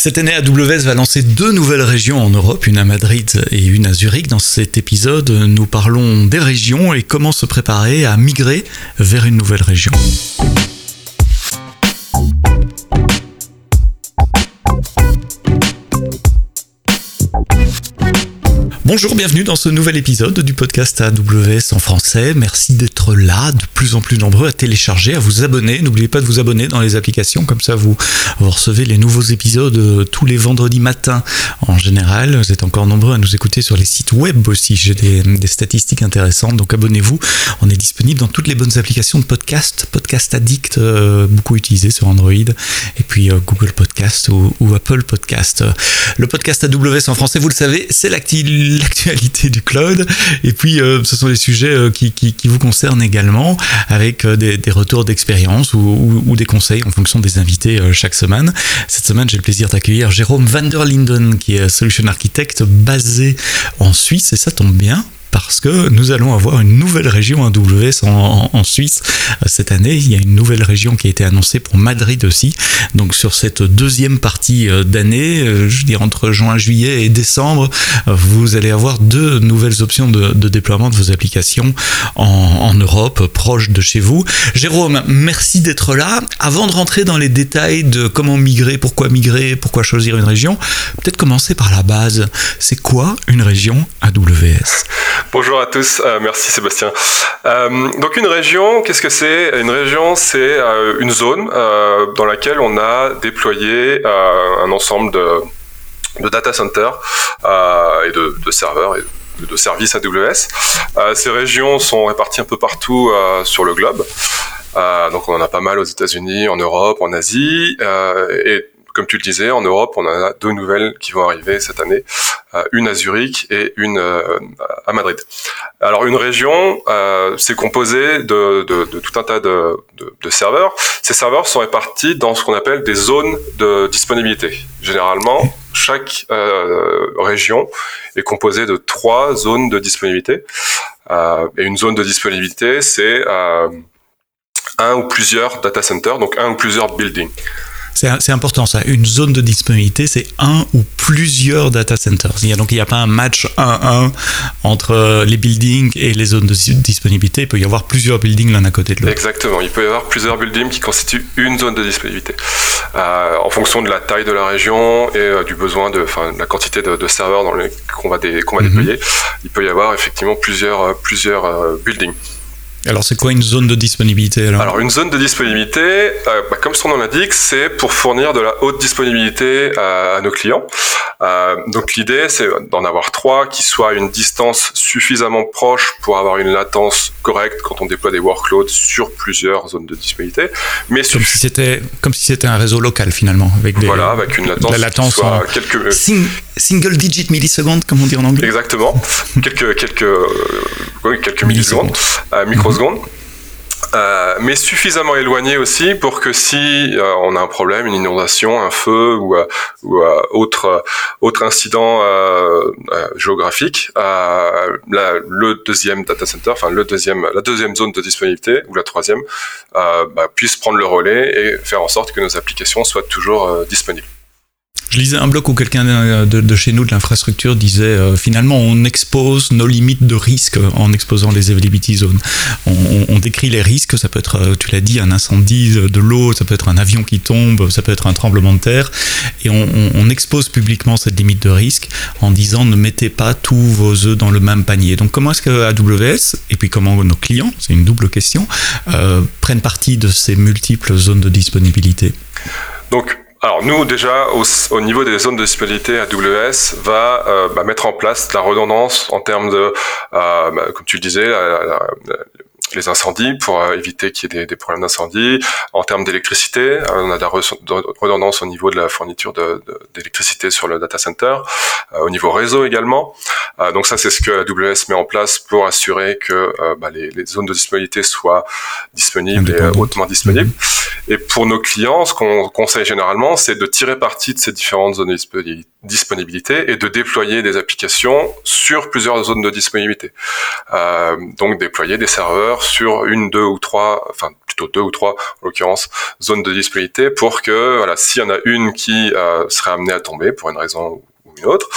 Cette année, AWS va lancer deux nouvelles régions en Europe, une à Madrid et une à Zurich. Dans cet épisode, nous parlons des régions et comment se préparer à migrer vers une nouvelle région. Bonjour, bienvenue dans ce nouvel épisode du podcast AWS en français. Merci d'être là, de plus en plus nombreux à télécharger, à vous abonner. N'oubliez pas de vous abonner dans les applications, comme ça vous, recevez les nouveaux épisodes euh, tous les vendredis matins en général. Vous êtes encore nombreux à nous écouter sur les sites web aussi. J'ai des, statistiques intéressantes, donc abonnez-vous. On est disponible dans toutes les bonnes applications de podcast, Podcast Addict, euh, beaucoup utilisé sur Android, et puis euh, Google Podcast ou, Apple Podcast. Le podcast AWS en français, vous le savez, c'est l'activité l'actualité du cloud. Et puis, euh, ce sont des sujets euh, qui, qui, vous concernent également, avec euh, des, retours d'expérience ou, ou, des conseils en fonction des invités chaque semaine. Cette semaine, j'ai le plaisir d'accueillir Jérôme van der Linden, qui est solution architect basé en Suisse, et ça tombe bien parce que nous allons avoir une nouvelle région AWS en, Suisse euh, cette année. Il y a une nouvelle région qui a été annoncée pour Madrid aussi. Donc sur cette deuxième partie euh, d'année, euh, je dire entre juin, juillet et décembre, vous allez avoir deux nouvelles options de, de déploiement de vos applications en, en, Europe, proche de chez vous. Jérôme, merci d'être là. Avant de rentrer dans les détails de comment migrer, pourquoi migrer, pourquoi choisir une région, peut-être commencer par la base. C'est quoi une région AWS Bonjour à tous, euh, merci Sébastien. Euh, donc une région, qu'est-ce que c'est? Une région, c'est euh, une zone dans laquelle on a déployé un ensemble de, data centers et de, serveurs et de services AWS. ces régions sont réparties un peu partout sur le globe. donc on en a pas mal aux États-Unis, en Europe, en Asie, et comme tu le disais, en Europe, on a deux nouvelles qui vont arriver cette année, euh, une à Zurich et une euh, à Madrid. Alors une région, euh, c'est composé de, tout un tas de, serveurs. Ces serveurs sont répartis dans ce qu'on appelle des zones de disponibilité. Généralement, chaque région est composée de trois zones de disponibilité. et une zone de disponibilité, c'est un ou plusieurs data centers, donc un ou plusieurs buildings. C'est important ça. Une zone de disponibilité, c'est un ou plusieurs data centers. Il y a, donc il n'y a pas un match 1-1 entre les buildings et les zones de disponibilité. Il peut y avoir plusieurs buildings l'un à côté de l'autre. Exactement. Il peut y avoir plusieurs buildings qui constituent une zone de disponibilité. Euh, en fonction de la taille de la région et euh, du besoin de, enfin, la quantité de, serveurs qu'on va, dé, va mhm. déployer, il peut y avoir effectivement plusieurs, euh, plusieurs buildings. Alors c'est quoi une zone de disponibilité alors, alors une zone de disponibilité, euh, bah, comme son nom l'indique, c'est pour fournir de la haute disponibilité à, à nos clients. Euh, donc l'idée c'est d'en avoir trois qui soient à une distance suffisamment proche pour avoir une latence correcte quand on déploie des workloads sur plusieurs zones de disponibilité. Mais comme si c'était comme si c'était un réseau local finalement avec des, voilà avec une latence, la latence qui soit quelques single digit millisecondes comme on dit en anglais. Exactement, quelques quelques euh, quelques millisecondes, euh, Euh, mais suffisamment éloigné aussi pour que si euh, on a un problème, une inondation, un feu ou, euh, autre autre incident géographique, le deuxième data center, enfin le deuxième la deuxième zone de disponibilité ou la troisième bah, puisse prendre le relais et faire en sorte que nos applications soient toujours disponibles. Je lisais un blog où quelqu'un de, chez nous, de l'infrastructure, disait euh, finalement on expose nos limites de risque en exposant les availability zones. On, décrit les risques, ça peut être, euh, tu l'as dit, un incendie de l'eau, ça peut être un avion qui tombe, ça peut être un tremblement de terre, et on, expose publiquement cette limite de risque en disant ne mettez pas tous vos œufs dans le même panier. Donc comment est-ce que AWS, et puis comment nos clients, c'est une double question, euh, prennent partie de ces multiples zones de disponibilité? Donc alors nous déjà au, niveau des zones de disponibilité, AWS va euh, bah, mettre en place la redondance en termes de, euh, bah, comme tu le disais, la, les incendies pour euh, éviter qu'il y ait des, problèmes d'incendie. En termes d'électricité, euh, on a de la redondance au niveau de la fourniture d'électricité sur le data center, euh, au niveau réseau également. donc ça, c'est ce que AWS met en place pour assurer que bah, les, zones de disponibilité soient disponibles et hautement disponibles. Mm-hmm. Et pour nos clients, ce qu'on conseille généralement, c'est de tirer parti de ces différentes zones de disponibilité et de déployer des applications sur plusieurs zones de disponibilité. donc déployer des serveurs sur une, deux ou trois, enfin plutôt deux ou trois en l'occurrence, zones de disponibilité pour que voilà, s'il y en a une qui serait amenée à tomber pour une raison ou une autre,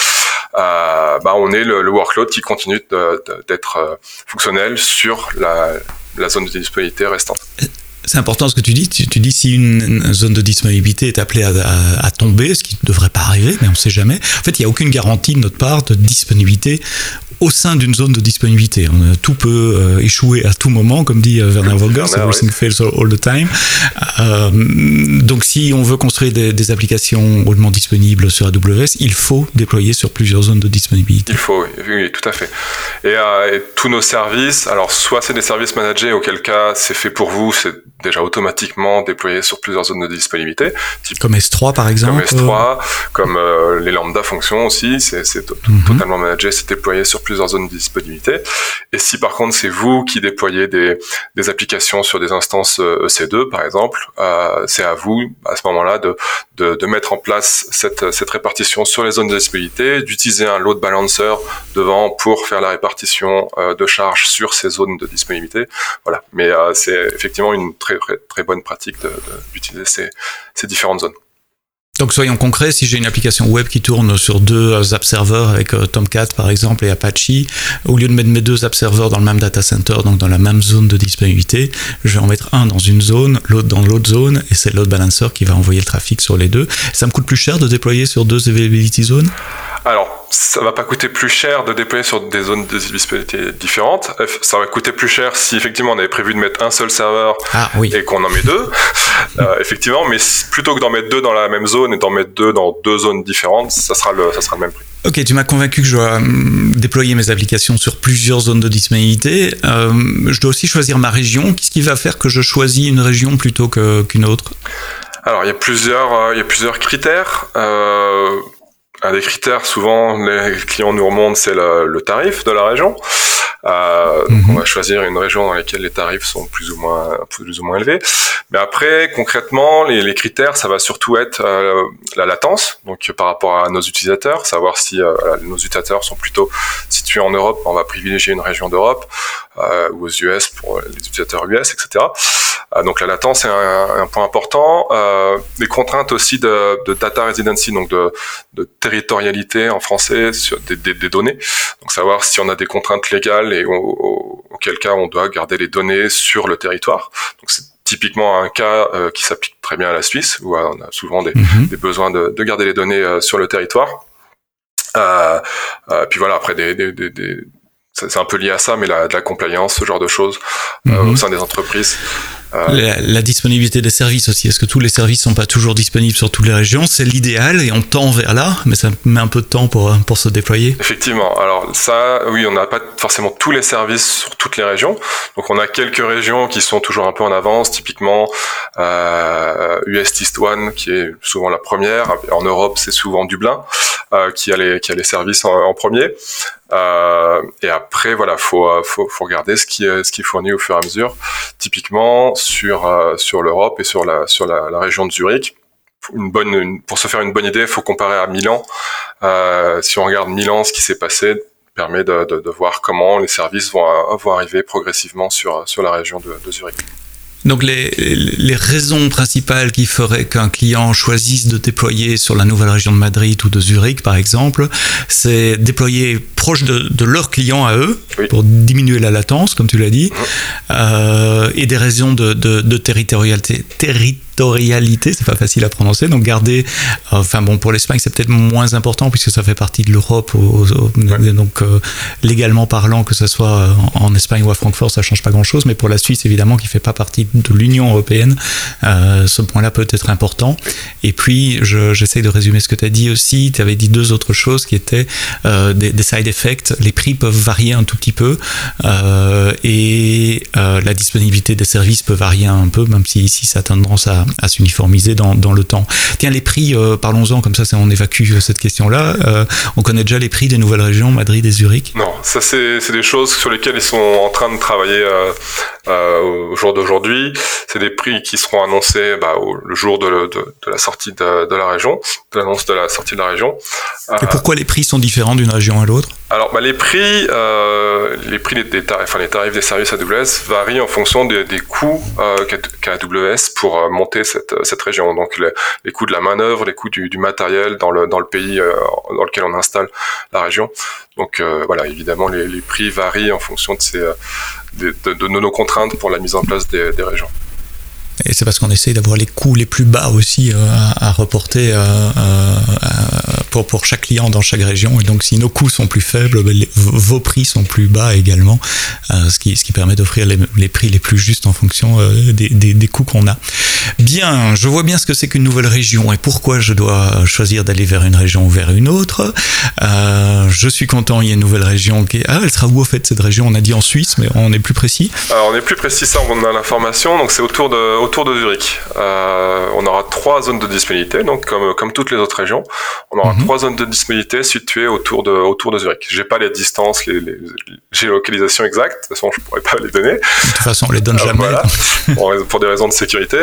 euh, bah, on est le, workload qui continue d'être euh, fonctionnel sur la, zone de disponibilité restante. C'est important ce que tu dis. Tu, dis si une, zone de disponibilité est appelée à, tomber, ce qui ne devrait pas arriver, mais on ne sait jamais. En fait, il n'y a aucune garantie de notre part de disponibilité au sein d'une zone de disponibilité. tout peut euh, échouer à tout moment, comme dit euh, Werner Vogel, everything fails all the time. Euh, donc si on veut construire des, applications hautement disponibles sur AWS, il faut déployer sur plusieurs zones de disponibilité. Il faut, oui, tout à fait. Et, tous nos services, alors soit c'est des services managés, auquel cas c'est fait pour vous, c'est déjà automatiquement déployé sur plusieurs zones de disponibilité. comme S3 par exemple Comme S3, comme les lambda fonctions aussi, c'est mhm. totalement managé, c'est déployé sur plusieurs zones de disponibilité. Et si par contre c'est vous qui déployez des, des applications sur des instances EC2 euh, par exemple, euh, c'est à vous à ce moment-là de, de, de, mettre en place cette, cette répartition sur les zones de disponibilité, d'utiliser un load balancer devant pour faire la répartition euh, de charges sur ces zones de disponibilité. Voilà. Mais euh, c'est effectivement une très, très, très bonne pratique d'utiliser ces, ces différentes zones. Donc soyons concrets, si j'ai une application web qui tourne sur deux euh, app serveurs avec euh, Tomcat par exemple et Apache, au lieu de mettre mes deux app serveurs dans le même data center, donc dans la même zone de disponibilité, je vais en mettre un dans une zone, l'autre dans l'autre zone, et c'est load balancer qui va envoyer le trafic sur les deux. Ça me coûte plus cher de déployer sur deux availability zones? Alors, ça va pas coûter plus cher de déployer sur des zones de disponibilité différentes. Ça va coûter plus cher si effectivement on avait prévu de mettre un seul serveur ah, et qu'on en met deux. euh, effectivement, mais plutôt que d'en mettre deux dans la même zone et d'en mettre deux dans deux zones différentes, ça sera le, ça sera le même prix. Ok, tu m'as convaincu que je dois hum, déployer mes applications sur plusieurs zones de disponibilité. Euh, je dois aussi choisir ma région. Qu'est-ce qui va faire que je choisis une région plutôt qu'une autre? Alors, il y a plusieurs, euh, il y a plusieurs critères. Euh, un des critères, souvent, les clients nous remontent, c'est le, tarif de la région. Euh, donc on mhm. va choisir une région dans laquelle les tarifs sont plus ou moins plus ou moins élevés. Mais après, concrètement, les, les critères, ça va surtout être euh, la latence, donc par rapport à nos utilisateurs, savoir si euh, nos utilisateurs sont plutôt situés en Europe, on va privilégier une région d'Europe, euh, ou aux US pour les utilisateurs US, etc. Euh, donc la latence est un, un point important. Euh, les contraintes aussi de, de, data residency, donc de, de territorialité en français sur des, des, des, données. Donc savoir si on a des contraintes légales et auquel cas on doit garder les données sur le territoire. Donc c'est typiquement un cas euh, qui s'applique très bien à la Suisse, où on a souvent des, mhm. des besoins de, de, garder les données sur le territoire. Euh, puis voilà, après des, des, des c'est un peu lié à ça, mais la, de la compliance, ce genre de choses euh, mhm. au sein des entreprises. Euh, la, disponibilité des services aussi. Est-ce que tous les services sont pas toujours disponibles sur toutes les régions? C'est l'idéal et on tend vers là, mais ça met un peu de temps pour, pour se déployer. Effectivement. Alors ça, oui, on n'a pas forcément tous les services sur toutes les régions. Donc on a quelques régions qui sont toujours un peu en avance. Typiquement, euh, US East One, qui est souvent la première. En Europe, c'est souvent Dublin euh, qui a les qui a les services en, en premier. Euh, et après, voilà, faut, faut, faut regarder ce qui ce qui est fourni au fur et à mesure. Typiquement, sur, euh, sur l'Europe et sur la, sur la, région de Zurich. Pour se faire une bonne idée, il faut comparer à Milan. Euh, si on regarde Milan, ce qui s'est passé permet de, de, voir comment les services vont, vont arriver progressivement sur, sur la région de, de Zurich. Donc les, les, raisons principales qui feraient qu'un client choisisse de déployer sur la nouvelle région de Madrid ou de Zurich par exemple, c'est déployer proche de, de leurs clients à eux pour diminuer la latence, comme tu l'as dit, euh, et des raisons de, de, de territorialité. territorialité c'est pas facile à prononcer, donc garder, enfin bon, pour l'Espagne c'est peut-être moins important puisque ça fait partie de l'Europe, donc euh, légalement parlant, que ce soit en Espagne ou à Francfort, ça change pas grand-chose, mais pour la Suisse évidemment qui fait pas partie de l'Union européenne, euh, ce point-là peut être important. Et puis, j'essaie de résumer ce que tu as dit aussi, tu avais dit deux autres choses qui étaient des, des, side les prix peuvent varier un tout petit peu et la disponibilité des services peut varier un peu, même si ici ça a tendance à, à s'uniformiser dans, dans, le temps. Tiens, les prix, euh, parlons-en, comme ça, on évacue euh, cette question-là. Euh, on connaît déjà les prix des nouvelles régions, Madrid et Zurich? Non, ça c'est des choses sur lesquelles ils sont en train de travailler au jour d'aujourd'hui. C'est des prix qui seront annoncés bah, au, le jour de, de, de la sortie de, de, la région, de l'annonce de la sortie de la région. Et pourquoi les prix sont différents d'une région à l'autre? Alors, bah, les prix, euh, les prix des, tarifs, enfin, les tarifs des services AWS varient en fonction des, des coûts euh, qu'a AWS pour euh, monter cette, cette région. Donc, les, les coûts de la main d'œuvre, les coûts du, du, matériel dans le dans le pays euh, dans lequel on installe la région. Donc, euh, voilà, évidemment, les, les, prix varient en fonction de ces de, de, nos contraintes pour la mise en place des, des régions. Et c'est parce qu'on essaye d'avoir les coûts les plus bas aussi euh, à, reporter euh, euh, pour, pour chaque client dans chaque région. Et donc, si nos coûts sont plus faibles, ben vos prix sont plus bas également, ce, qui, ce qui permet d'offrir les, prix les plus justes en fonction des, des, coûts qu'on a. Bien, je vois bien ce que c'est qu'une nouvelle région et pourquoi je dois choisir d'aller vers une région ou vers une autre. Je suis content, il y a une nouvelle région qui est... Ah, elle sera où au fait cette région? On a dit en Suisse, mais on est plus précis Alors, on est plus précis, ça, on a l'information. Donc, c'est autour de, autour de Zurich. Euh, on aura trois zones de disponibilité, donc comme, comme toutes les autres régions. On aura mm -hmm. trois zones de disponibilité situées autour de, autour de Zurich. J'ai pas les distances, les, les, géolocalisations exactes. De toute façon, je pourrais pas les donner. De toute façon, on les donne jamais. Voilà, pour, pour, des raisons de sécurité.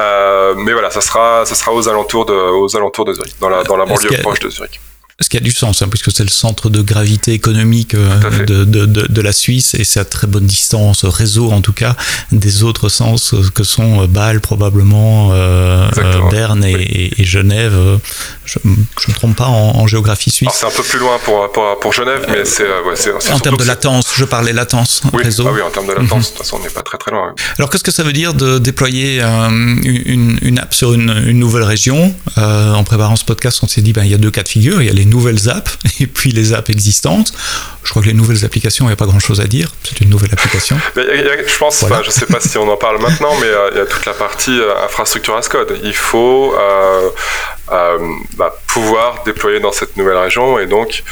Euh, mais voilà, ça sera, ça sera aux alentours de, aux alentours de Zurich, dans la, dans la banlieue proche de Zurich. Ce qui a du sens, hein, puisque c'est le centre de gravité économique euh, de, de, de, de, la Suisse et c'est à très bonne distance, réseau en tout cas, des autres sens que sont Bâle probablement, euh, Berne et, oui. et, Genève. Je ne me trompe pas en, en géographie suisse. C'est un peu plus loin pour, pour, pour Genève, mais c'est... Ouais, en termes de latence, je parlais latence, oui, réseau. Ah oui, en termes de latence, mm -hmm. de toute façon, on n'est pas très très loin. Oui. Alors qu'est-ce que ça veut dire de déployer euh, une, une, app sur une, une nouvelle région? Euh, En préparant ce podcast, on s'est dit, ben, il y a deux cas de figure, il y a les nouvelles apps et puis les apps existantes. Je crois que les nouvelles applications, il n'y a pas grand-chose à dire. C'est une nouvelle application. Mais, je pense, voilà. je ne sais pas si on en parle maintenant, mais euh, il y a toute la partie euh, infrastructure as code. Il faut euh, bah, pouvoir déployer dans cette nouvelle région et donc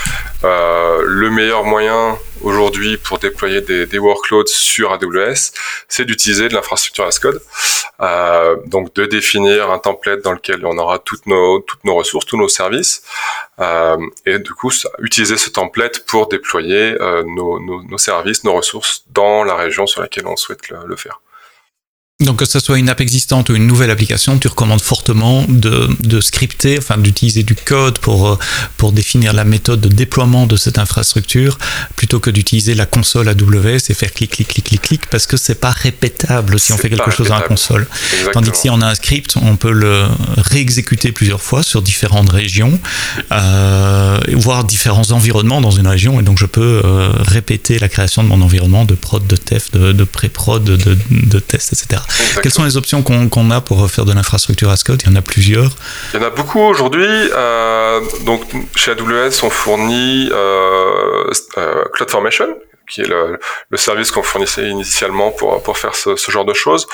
le meilleur moyen aujourd'hui pour déployer des, workloads sur AWS, c'est d'utiliser de l'infrastructure as code. Euh, donc de définir un template dans lequel on aura toutes nos, toutes nos ressources, tous nos services, euh, et du coup utiliser ce template pour déployer euh, nos, services, nos ressources dans la région sur laquelle on souhaite le faire. Donc que ce soit une app existante ou une nouvelle application, tu recommandes fortement de, de scripter, enfin d'utiliser du code pour, pour définir la méthode de déploiement de cette infrastructure, plutôt que d'utiliser la console AWS et faire clic, clic, clic, clic, clic, parce que c'est pas répétable si on fait quelque chose dans la console. Exactement. Tandis que si on a un script, on peut le réexécuter plusieurs fois sur différentes régions, euh, voire différents environnements dans une région, et donc je peux euh, répéter la création de mon environnement de prod, de test, de, de pré-prod, de, de, de test, etc. Exactement. Quelles sont les options qu'on qu a pour faire de l'infrastructure as code Il y en a plusieurs. Il y en a beaucoup aujourd'hui. Euh, donc chez AWS, on fournit euh, euh, CloudFormation, qui est le, service qu'on fournissait initialement pour, pour faire ce, genre de choses.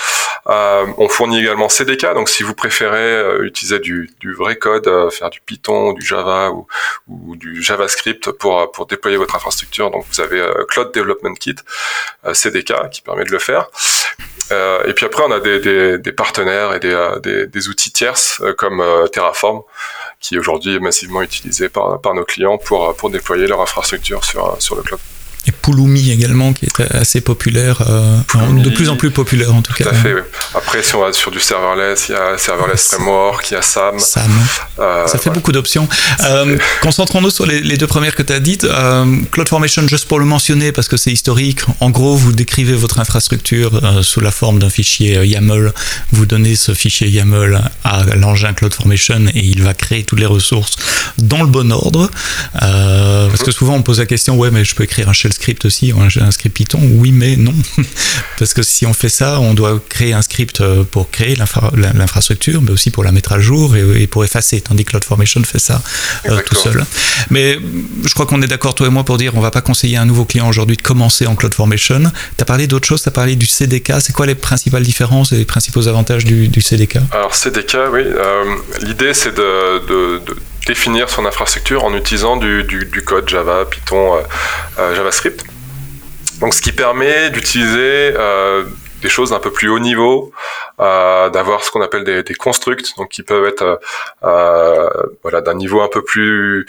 Euh, on fournit également CDK, donc si vous préférez euh, utiliser du, vrai code, euh, faire du Python, du Java ou, du JavaScript pour, pour déployer votre infrastructure, donc vous avez Cloud Development Kit, CDK, qui permet de le faire. Et puis après, on a des, partenaires et des, des, outils tierces comme Terraform, qui aujourd'hui est massivement utilisé par, par nos clients pour, pour déployer leur infrastructure sur, sur le cloud et Pulumi également qui est assez populaire, euh, de plus en plus populaire en tout, tout cas. Tout à fait. Oui. Après, si on va sur du serverless, il y a serverless framework, il y a SAM. SAM. Euh, Ça fait ouais. beaucoup d'options. Euh, Concentrons-nous sur les, les, deux premières que tu as dites. CloudFormation, juste pour le mentionner parce que c'est historique. En gros, vous décrivez votre infrastructure sous la forme d'un fichier YAML. Vous donnez ce fichier YAML à l'engin CloudFormation et il va créer toutes les ressources dans le bon ordre. Parce que souvent on pose la question, ouais, mais je peux écrire un shell script aussi, un script Python Oui, mais non. Parce que si on fait ça, on doit créer un script euh, pour créer l'infrastructure, mais aussi pour la mettre à jour et, pour effacer, tandis que CloudFormation fait ça euh, tout seul. Mais je crois qu'on est d'accord, toi et moi, pour dire on va pas conseiller à un nouveau client aujourd'hui de commencer en CloudFormation. Tu as parlé d'autre chose, tu as parlé du CDK. C'est quoi les principales différences et les principaux avantages du, du CDK Alors, CDK, oui. Euh, L'idée, c'est de, de, de définir son infrastructure en utilisant du, code Java, Python, euh, euh, JavaScript. Donc, ce qui permet d'utiliser euh, des choses d'un peu plus haut niveau, euh, d'avoir ce qu'on appelle des, des, constructs, donc qui peuvent être euh, voilà d'un niveau un peu plus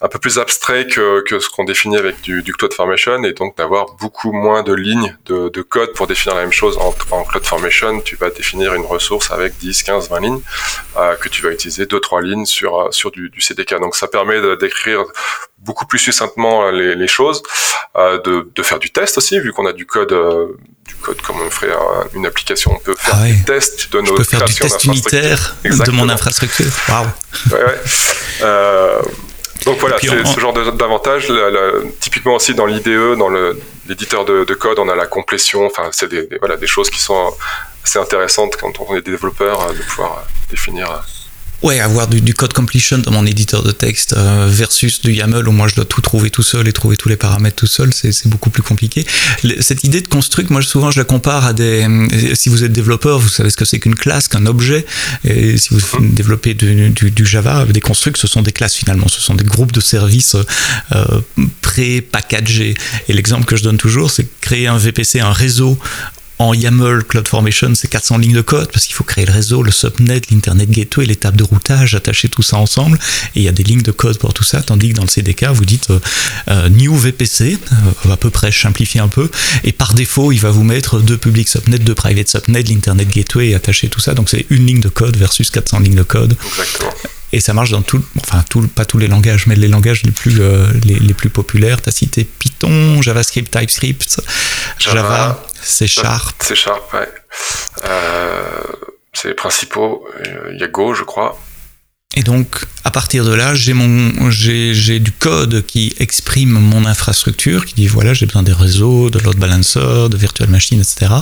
un peu plus abstrait que, que ce qu'on définit avec du, du CloudFormation et donc d'avoir beaucoup moins de lignes de, de, code pour définir la même chose. En, en CloudFormation, tu vas définir une ressource avec 10, 15, 20 lignes euh, que tu vas utiliser deux, trois lignes sur, sur du, du CDK. Donc ça permet d'écrire beaucoup plus succinctement les, les choses, euh, de, de, faire du test aussi, vu qu'on a du code, euh, du code comme on ferait une application. On peut faire ah des tests de nos Je peux faire du test unitaire de mon infrastructure. Waouh. Ouais, ouais. Euh, donc voilà, c'est ce genre d'avantage. Typiquement aussi dans l'IDE, dans l'éditeur de, de, code, on a la complétion. Enfin, c'est des, des, voilà, des choses qui sont assez intéressantes quand on est développeur de pouvoir définir Ouais, avoir du, du, code completion dans mon éditeur de texte euh, versus du YAML où moi je dois tout trouver tout seul et trouver tous les paramètres tout seul, c'est beaucoup plus compliqué. cette idée de construct, moi souvent je la compare à des. Si vous êtes développeur, vous savez ce que c'est qu'une classe, qu'un objet. Et si vous développez du, du, du, Java, des constructs, ce sont des classes finalement, ce sont des groupes de services euh, pré-packagés. Et l'exemple que je donne toujours, c'est créer un VPC, un réseau en YAML CloudFormation, c'est 400 lignes de code parce qu'il faut créer le réseau, le subnet, l'Internet Gateway, l'étape de routage, attacher tout ça ensemble. Et il y a des lignes de code pour tout ça, tandis que dans le CDK, vous dites euh, euh new VPC, euh, à peu près simplifier un peu, et par défaut, il va vous mettre deux public subnet, deux private subnet, l'Internet Gateway et attacher tout ça. Donc c'est une ligne de code versus 400 lignes de code. Exactement. Et ça marche dans tout, enfin tout, pas tous les langages, mais les langages les plus, euh, les, les, plus populaires. Tu as cité Python, JavaScript, TypeScript, Java, Java C Sharp. C Sharp, ouais. Euh, c'est les principaux. Il y a Go, je crois. Et donc, à partir de là, j'ai mon, j'ai, du code qui exprime mon infrastructure, qui dit voilà, j'ai besoin des réseaux, de load balancer, de virtual machine, etc.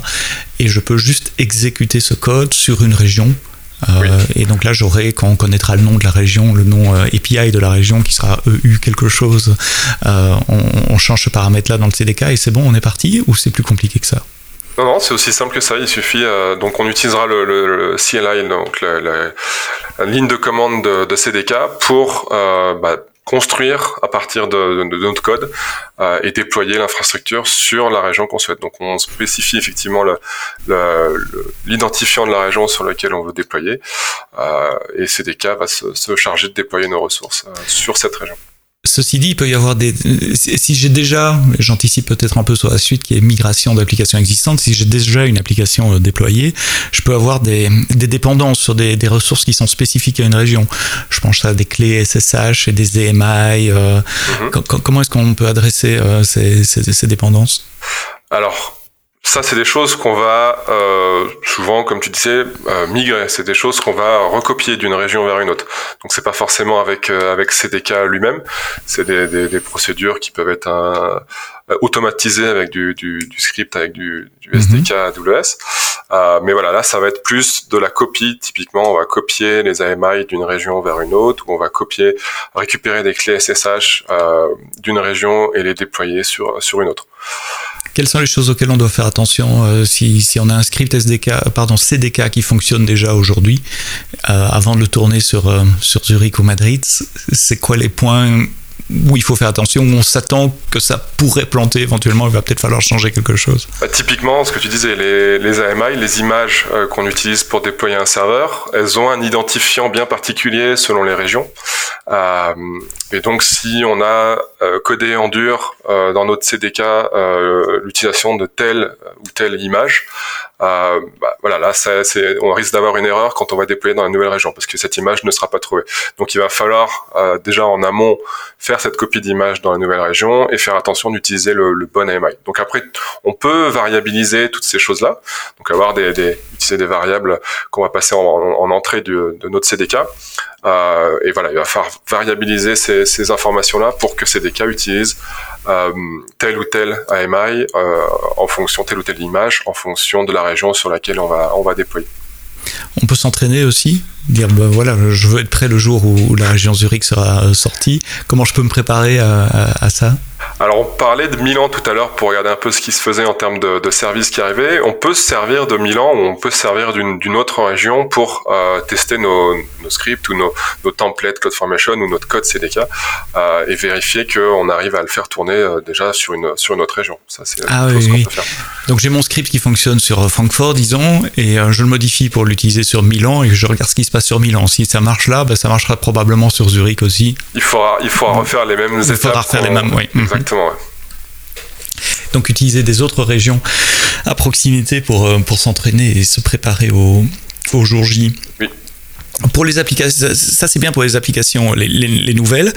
Et je peux juste exécuter ce code sur une région euh, et donc là, j'aurai, quand on connaîtra le nom de la région, le nom euh, API de la région qui sera EU quelque chose, euh, on, on, change ce paramètre-là dans le CDK et c'est bon, on est parti Ou c'est plus compliqué que ça? Non, non, c'est aussi simple que ça. Il suffit, donc on utilisera le, le, CLI, donc la, la, la, ligne de commande de, de CDK pour bah, construire à partir de, de, de notre code euh, et déployer l'infrastructure sur la région qu'on souhaite. Donc on spécifie effectivement l'identifiant de la région sur laquelle on veut déployer euh, et CDK va se, se, charger de déployer nos ressources euh, sur cette région. Ceci dit, il peut y avoir des. Si j'ai déjà, j'anticipe peut-être un peu sur la suite qui est migration d'applications existantes, si j'ai déjà une application euh, déployée, je peux avoir des, des dépendances sur des, des, ressources qui sont spécifiques à une région. Je pense à des clés SSH et des EMI. Euh, mm -hmm. Comment est-ce qu'on peut adresser euh, ces, ces, ces dépendances? Alors, ça, c'est des choses qu'on va euh, souvent, comme tu disais, euh, migrer. C'est des choses qu'on va recopier d'une région vers une autre. Donc, c'est pas forcément avec euh, avec CDK lui-même. C'est des, des, des, procédures qui peuvent être un, euh, automatisées avec du, du, du, script, avec du, du SDK mhm. AWS. Euh, mais voilà, là, ça va être plus de la copie. Typiquement, on va copier les AMI d'une région vers une autre, ou on va copier, récupérer des clés SSH d'une région et les déployer sur sur une autre. Quelles sont les choses auxquelles on doit faire attention euh, si, on a un script SDK, pardon, CDK qui fonctionne déjà aujourd'hui, euh, avant de le tourner sur, euh, sur Zurich ou Madrid C'est quoi les points où il faut faire attention, où on s'attend que ça pourrait planter éventuellement, il va peut-être falloir changer quelque chose bah, Typiquement, ce que tu disais, les, AMI, les images euh, qu'on utilise pour déployer un serveur, elles ont un identifiant bien particulier selon les régions. Euh, et donc, si on a euh, codé en dur dans notre CDK l'utilisation de telle ou telle image, bah, voilà, là, on risque d'avoir une erreur quand on va déployer dans la nouvelle région parce que cette image ne sera pas trouvée. Donc, il va falloir euh, déjà en amont faire cette copie d'image dans la nouvelle région et faire attention d'utiliser le, le, bon AMI. Donc après, on peut variabiliser toutes ces choses-là. Donc avoir des, des, utiliser des variables qu'on va passer en, en entrée de, de, notre CDK. Euh, et voilà, il va falloir variabiliser ces, ces informations-là pour que CDK utilise euh, tel ou tel AMI euh, en fonction telle ou telle image, en fonction de la région sur laquelle on va, on va déployer. On peut s'entraîner aussi, dire ben voilà, je veux être prêt le jour où la région Zurich sera sortie. Comment je peux me préparer à, à, à ça? Alors on parlait de Milan tout à l'heure pour regarder un peu ce qui se faisait en termes de, de services qui arrivaient. On peut se servir de Milan ou on peut se servir d'une autre région pour euh, tester nos, nos, scripts ou nos, nos, templates CloudFormation ou notre code CDK euh, et vérifier qu'on arrive à le faire tourner euh, déjà sur une, sur une autre région. Ça, c'est ah, oui, oui. Peut faire. Donc j'ai mon script qui fonctionne sur Francfort, disons, et je le modifie pour l'utiliser sur Milan et je regarde ce qui se passe sur Milan. Si ça marche là, ben, ça marchera probablement sur Zurich aussi. Il faudra, il faudra refaire les mêmes il étapes. Il faudra refaire les mêmes, oui. Exactement. Donc utiliser des autres régions à proximité pour, euh, pour s'entraîner et se préparer au, au jour J. Oui. Pour les applications, ça c'est bien pour les applications, les, les, les nouvelles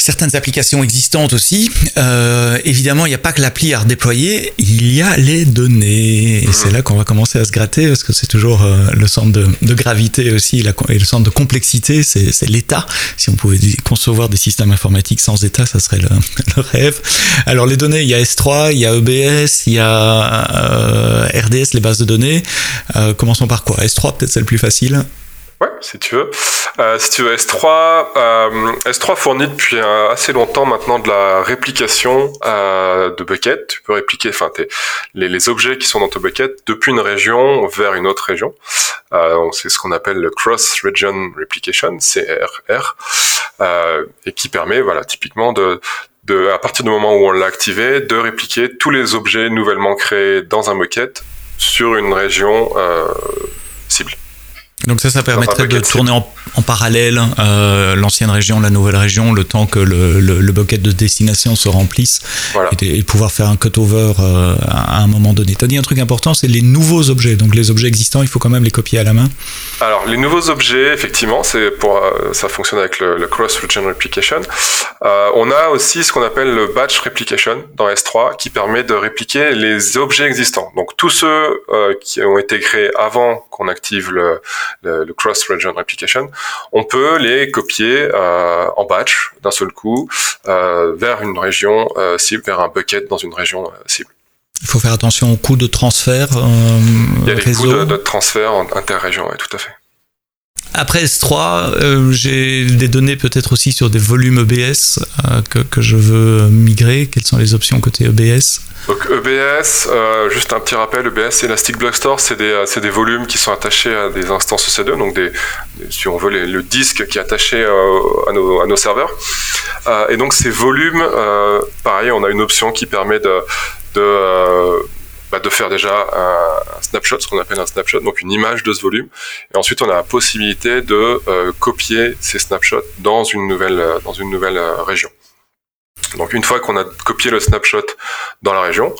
certaines applications existantes aussi. Euh, évidemment, il n'y a pas que l'appli à redéployer, il y a les données. Et c'est là qu'on va commencer à se gratter, parce que c'est toujours euh, le centre de, de gravité aussi, la, et le centre de complexité, c'est l'état. Si on pouvait concevoir des systèmes informatiques sans état, ça serait le, le, rêve. Alors les données, il y a S3, il y a EBS, il y a euh, RDS, les bases de données. Commençons par quoi? S3, peut-être c'est le plus facile. Ouais, si tu veux. Euh, si tu veux, S3, euh, S3 fournit depuis assez longtemps maintenant de la réplication euh, de buckets. Tu peux répliquer, enfin, les, les, objets qui sont dans ton bucket depuis une région vers une autre région. Euh, c'est ce qu'on appelle le Cross Region Replication, CRR, euh, et qui permet, voilà, typiquement de, de, à partir du moment où on l'a activé, de répliquer tous les objets nouvellement créés dans un bucket sur une région. Donc ça, ça permettrait de tourner en, en parallèle euh, l'ancienne région, la nouvelle région, le temps que le, le, le bucket de destination se remplisse voilà. et, et, pouvoir faire un cut-over euh, à un moment donné. Tu as dit un truc important, c'est les nouveaux objets. Donc les objets existants, il faut quand même les copier à la main. Alors les nouveaux objets, effectivement, c'est pour euh, ça fonctionne avec le, le cross-region replication. Euh, on a aussi ce qu'on appelle le batch replication dans S3 qui permet de répliquer les objets existants. Donc tous ceux euh, qui ont été créés avant qu'on active le le, le cross-region replication, on peut les copier euh, en batch d'un seul coup euh, vers une région euh, cible, vers un bucket dans une région cible. Il faut faire attention aux coûts de transfert. Euh, Il y a réseau. les coûts de, de transfert interrégion, oui, tout à fait. Après S3, euh, j'ai des données peut-être aussi sur des volumes EBS euh, que, je veux migrer. Quelles sont les options côté EBS Donc EBS, euh, juste un petit rappel, EBS Elastic Block Store, c'est des, des volumes qui sont attachés à des instances EC2, donc des, si on veut le disque qui est attaché à nos, serveurs. Et donc ces volumes, pareil, on a une option qui permet de bah, de faire déjà un, snapshot, ce qu'on appelle un snapshot, donc une image de ce volume. Et ensuite, on a la possibilité de euh, copier ces snapshots dans une nouvelle, dans une nouvelle euh, région. Donc une fois qu'on a copié le snapshot dans la région,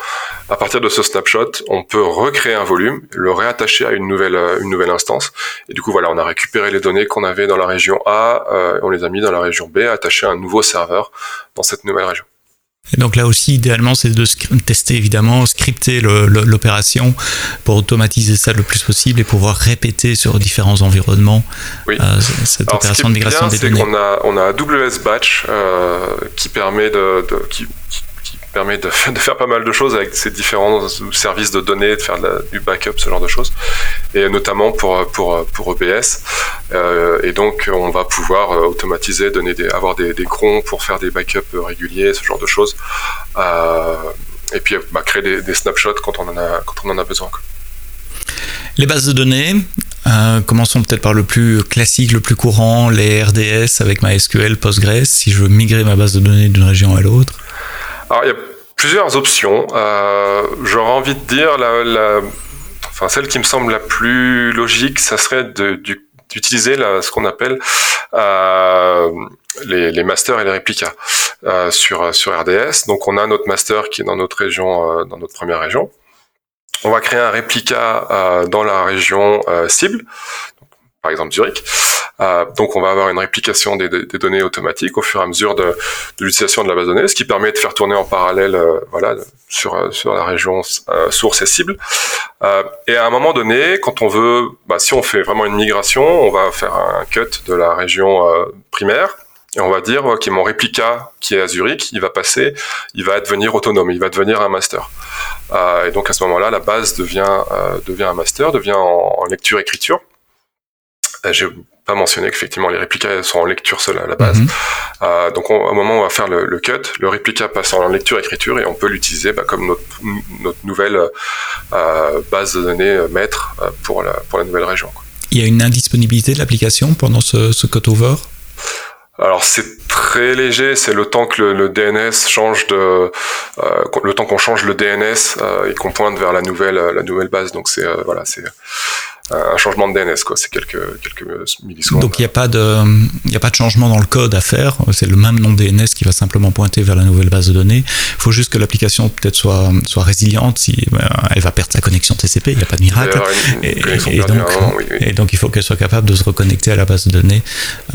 à partir de ce snapshot, on peut recréer un volume, le réattacher à une nouvelle, euh, une nouvelle instance. Et du coup, voilà, on a récupéré les données qu'on avait dans la région A, euh, on les a mis dans la région B, attaché à un nouveau serveur dans cette nouvelle région. Et donc là aussi, idéalement, c'est de tester évidemment, scripter l'opération pour automatiser ça le plus possible et pouvoir répéter sur différents environnements oui. euh, cette Alors, opération de migration bien, des données. On a, on a Batch euh, qui permet de, de qui, qui, permet de, faire pas mal de choses avec ces différents services de données, de faire du backup, ce genre de choses, et notamment pour pour pour EBS. Euh, et donc on va pouvoir euh, automatiser, donner avoir des, crons pour faire des backups réguliers, ce genre de choses. Euh, et puis bah, créer des, snapshots quand on en a quand on en a besoin. Les bases de données, commençons peut-être par le plus classique, le plus courant, les RDS avec MySQL, Postgres, si je veux migrer ma base de données d'une région à l'autre. Alors, il y a plusieurs options. Euh, J'aurais envie de dire, enfin, celle qui me semble la plus logique, ça serait d'utiliser ce qu'on appelle euh, les, masters et les réplicas euh, sur, sur RDS. Donc, on a notre master qui est dans notre région, dans notre première région. On va créer un réplica dans la région cible, par exemple Zurich. Euh, donc on va avoir une réplication des, données automatiques au fur et à mesure de, l'utilisation de la base de données, ce qui permet de faire tourner en parallèle, euh, voilà, sur sur la région euh, source et cible. Euh, et à un moment donné, quand on veut, bah, si on fait vraiment une migration, on va faire un cut de la région euh, primaire. Et on va dire, ok, mon réplica qui est à Zurich, il va passer, il va devenir autonome, il va devenir un master. Euh, et donc à ce moment-là, la base devient devient un master, devient en, lecture-écriture. Pas mentionné qu'effectivement les réplicas sont en lecture seule à la base. Mhm. Euh, donc au moment où on va faire le, cut, le réplica passe en lecture-écriture et on peut l'utiliser bah, comme notre, notre nouvelle euh, base de données euh, maître pour, la, pour la nouvelle région. Quoi. Il y a une indisponibilité de l'application pendant ce, ce cut-over? Alors c'est très léger, c'est le temps que le, DNS change de, euh, le temps qu'on change le DNS euh, et qu'on pointe vers la nouvelle, la nouvelle base. Donc c'est euh, voilà, c'est un changement de DNS, quoi. C'est quelques, quelques millisecondes. Donc il n'y a, pas de, il a pas de changement dans le code à faire. C'est le même nom DNS qui va simplement pointer vers la nouvelle base de données. Il faut juste que l'application peut-être soit, soit résiliente. Si, ben, elle va perdre sa connexion TCP, il n'y a pas de miracle. et, donc, et, donc, il faut qu'elle soit capable de se reconnecter à la base de données.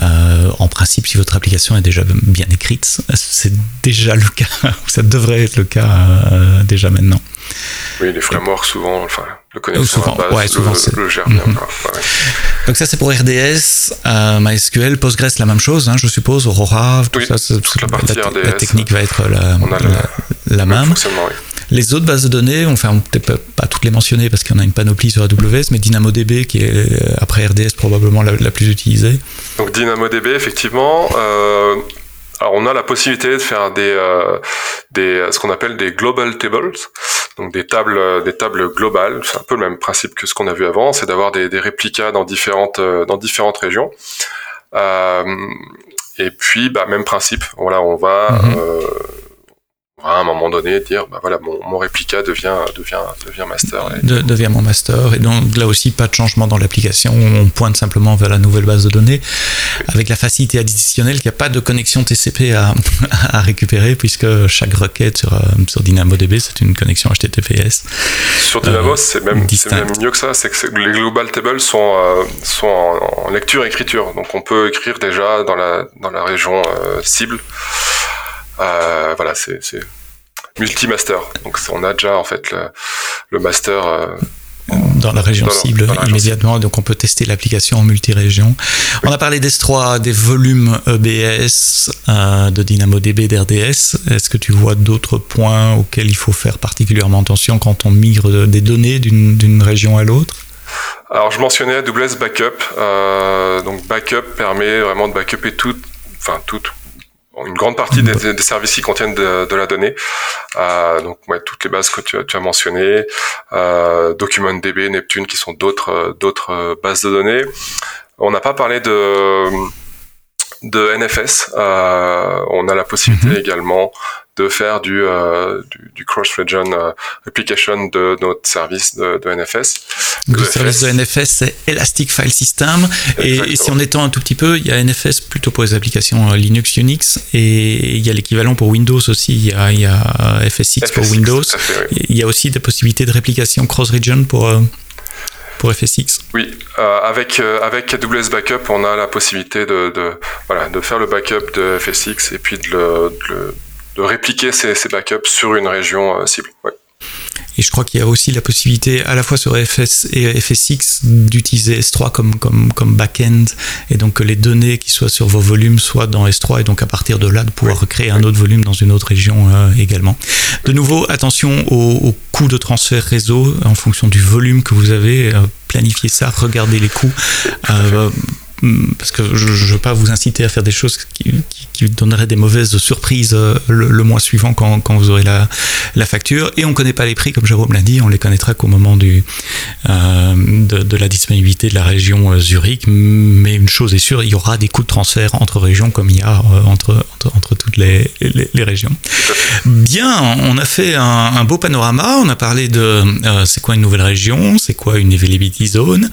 Euh, en principe, si votre application est déjà bien écrite, c'est déjà le cas. Ça devrait être le cas euh, déjà maintenant. Oui, les frameworks souvent, enfin, le connexion souvent, base, ouais, souvent le, le gère bien. Mhm. Donc ça c'est pour RDS, euh, MySQL, Postgres la même chose, hein, je suppose, Aurora, tout oui, ça, toute la, partie la, RDS, la technique va être la, on a la, la même. Oui. Les autres bases de données, enfin on peut-être pas toutes les mentionner parce en a une panoplie sur AWS, mais DynamoDB qui est après RDS probablement la, plus utilisée. Donc DynamoDB effectivement. Euh, alors on a la possibilité de faire des, euh, des ce qu'on appelle des global tables, donc des tables des tables globales. C'est un peu le même principe que ce qu'on a vu avant, c'est d'avoir des, des, réplicas dans différentes euh, dans différentes régions. Euh, et puis bah, même principe. Voilà, on va euh, à un moment donné dire bah voilà mon, mon réplica devient devient devient master et... De, devient mon master. Et donc là aussi pas de changement dans l'application. On pointe simplement vers la nouvelle base de données avec la facilité additionnelle qu'il n'y a pas de connexion TCP à, à récupérer puisque chaque requête sur, euh, sur DynamoDB c'est une connexion HTTPS sur Dynamo euh, c'est même, même mieux que ça. C'est que les global tables sont euh, sont en, en, lecture écriture. Donc on peut écrire déjà dans la dans la région euh, cible voilà, c'est multi-master. Donc on a déjà en fait le, le master. Euh, dans la région cible immédiatement, donc on peut tester l'application en multi-région. On a parlé d'S3, des volumes EBS, euh, de DynamoDB, d'RDS. Est-ce que tu vois d'autres points auxquels il faut faire particulièrement attention quand on migre des données d'une région à l'autre? Alors je mentionnais AWS Backup. Euh, donc Backup permet vraiment de backuper tout, enfin tout, une grande partie des, des, services qui contiennent de, de la donnée. Euh, donc ouais, toutes les bases que tu, tu as mentionnées, euh, DocumentDB, Neptune, qui sont d'autres d'autres bases de données. On n'a pas parlé de de NFS. Euh, on a la possibilité mm-hmm. également de faire du, euh, du, du cross-region euh, application de notre service de, de NFS. Le service de NFS, c'est Elastic File System. Et, si on étend un tout petit peu, il y a NFS plutôt pour les applications euh, Linux, Unix, et il y a l'équivalent pour Windows aussi. Il y a, il y a FSX, pour Windows. Fait, oui. Il y a aussi des possibilités de réplication cross-region pour pour FSX. Oui, euh, avec euh, avec AWS Backup, on a la possibilité de, de, voilà de faire le backup de FSX et puis de, le, de, de répliquer ces, ces, backups sur une région euh, cible. Ouais. Et je crois qu'il y a aussi la possibilité, à la fois sur FS et FSX, d'utiliser S3 comme, comme, comme back-end, et donc que les données qui soient sur vos volumes soient dans S3, et donc à partir de là, de pouvoir oui. recréer un autre volume dans une autre région euh, également. De nouveau, attention au, au coût de transfert réseau en fonction du volume que vous avez. Euh, planifier ça, regardez les coûts. Euh, parce que je ne veux pas vous inciter à faire des choses qui, qui, donneraient des mauvaises surprises euh, le, mois suivant quand, vous aurez la, facture. Et on ne connaît pas les prix, comme Jérôme l'a dit, on les connaîtra qu'au moment euh, de, de, la disponibilité de la région euh, Zurich. Mais une chose est sûre, il y aura des coûts de transfert entre régions comme il y a entre, entre, toutes les, régions. Bien, on a fait un, beau panorama. On a parlé de c'est quoi une nouvelle région, c'est quoi une availability zone,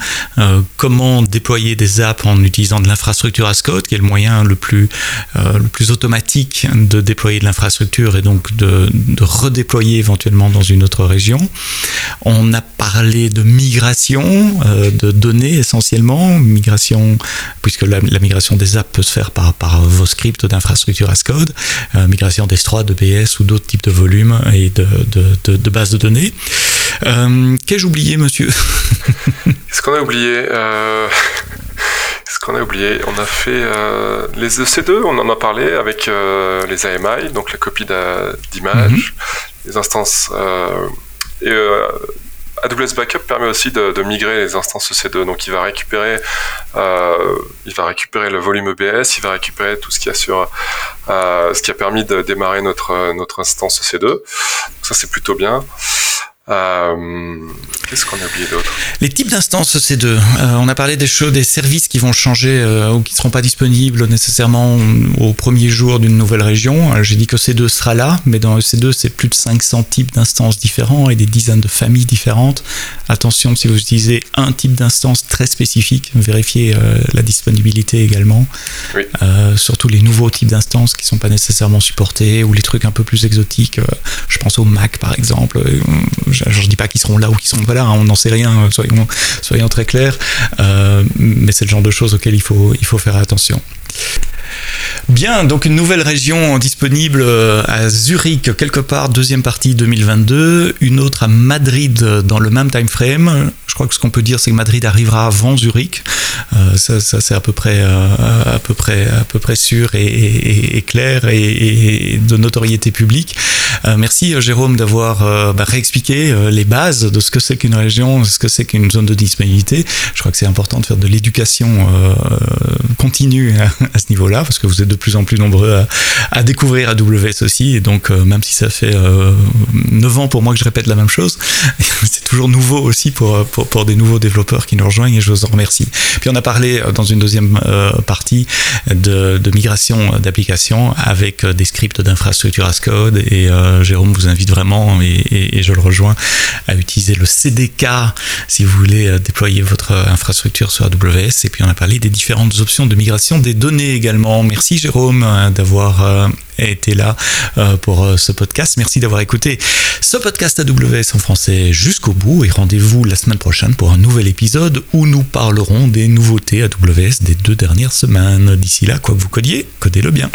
comment déployer des apps en utilisant de l'infrastructure as code, qui est le moyen le plus, euh, le plus automatique de déployer de l'infrastructure et donc de, redéployer éventuellement dans une autre région. On a parlé de migration euh, de données essentiellement, migration, puisque la, migration des apps peut se faire par, vos scripts d'infrastructure as code, euh, migration d'S3, de BS ou d'autres types de volumes et de, bases de données. Qu'ai-je oublié, monsieur? Qu'est-ce qu'on a oublié ce qu'on a oublié On a fait euh, les EC2, on en a parlé avec euh, les AMI, donc la copie d'image, mm -hmm. les instances. Euh, et, AWS Backup permet aussi de, de, migrer les instances EC2. Donc, il va récupérer, euh, il va récupérer le volume EBS, il va récupérer tout ce qui a sur, euh, ce qui a permis de démarrer notre notre instance EC2. Donc ça, c'est plutôt bien. Euh, Qu'est-ce qu'on a oublié d'autre Les types d'instances C2. Euh, on a parlé des choses, des services qui vont changer euh, ou qui ne seront pas disponibles nécessairement au premier jour d'une nouvelle région. J'ai dit que C2 sera là, mais dans C2, c'est plus de 500 types d'instances différents et des dizaines de familles différentes. Attention, si vous utilisez un type d'instance très spécifique, vérifiez euh, la disponibilité également. Oui. Euh, surtout les nouveaux types d'instances qui ne sont pas nécessairement supportés ou les trucs un peu plus exotiques. Euh, je pense au Mac par exemple je ne dis pas qu'ils seront là ou qu'ils sont pas là, hein, on n'en sait rien, soyons, soyons très clairs, euh, mais c'est le genre de choses auxquelles il faut faire attention. Bien, donc une nouvelle région disponible euh, à Zurich quelque part, deuxième partie 2022, une autre à Madrid dans le même time frame. Je crois que ce qu'on peut dire, c'est que Madrid arrivera avant Zurich. Euh, ça, c'est à peu près, euh, à à peu près sûr et, clair et, de notoriété publique. Euh, merci Jérôme d'avoir euh, bah, réexpliqué euh, les bases de ce que c'est qu'une région, ce que c'est qu'une zone de disponibilité. Je crois que c'est important de faire de l'éducation continue à ce niveau-là parce que vous êtes de plus en plus nombreux à, découvrir AWS aussi. Et donc, euh, même si ça fait euh, 9 ans pour moi que je répète la même chose, toujours nouveau aussi pour, pour, pour, des nouveaux développeurs qui nous rejoignent et je vous en remercie. Puis on a parlé dans une deuxième euh, partie de, migration d'applications avec des scripts d'infrastructure as code et euh, Jérôme vous invite vraiment et, et, je le rejoins à utiliser le CDK si vous voulez euh, déployer votre infrastructure sur AWS et puis on a parlé des différentes options de migration des données également. Merci Jérôme euh, d'avoir été là euh, pour euh, ce podcast. Merci d'avoir écouté ce podcast AWS en français jusqu'au bout et rendez-vous la semaine prochaine pour un nouvel épisode où nous parlerons des nouveautés AWS des deux dernières semaines. D'ici là, quoi que vous codiez, codez-le bien.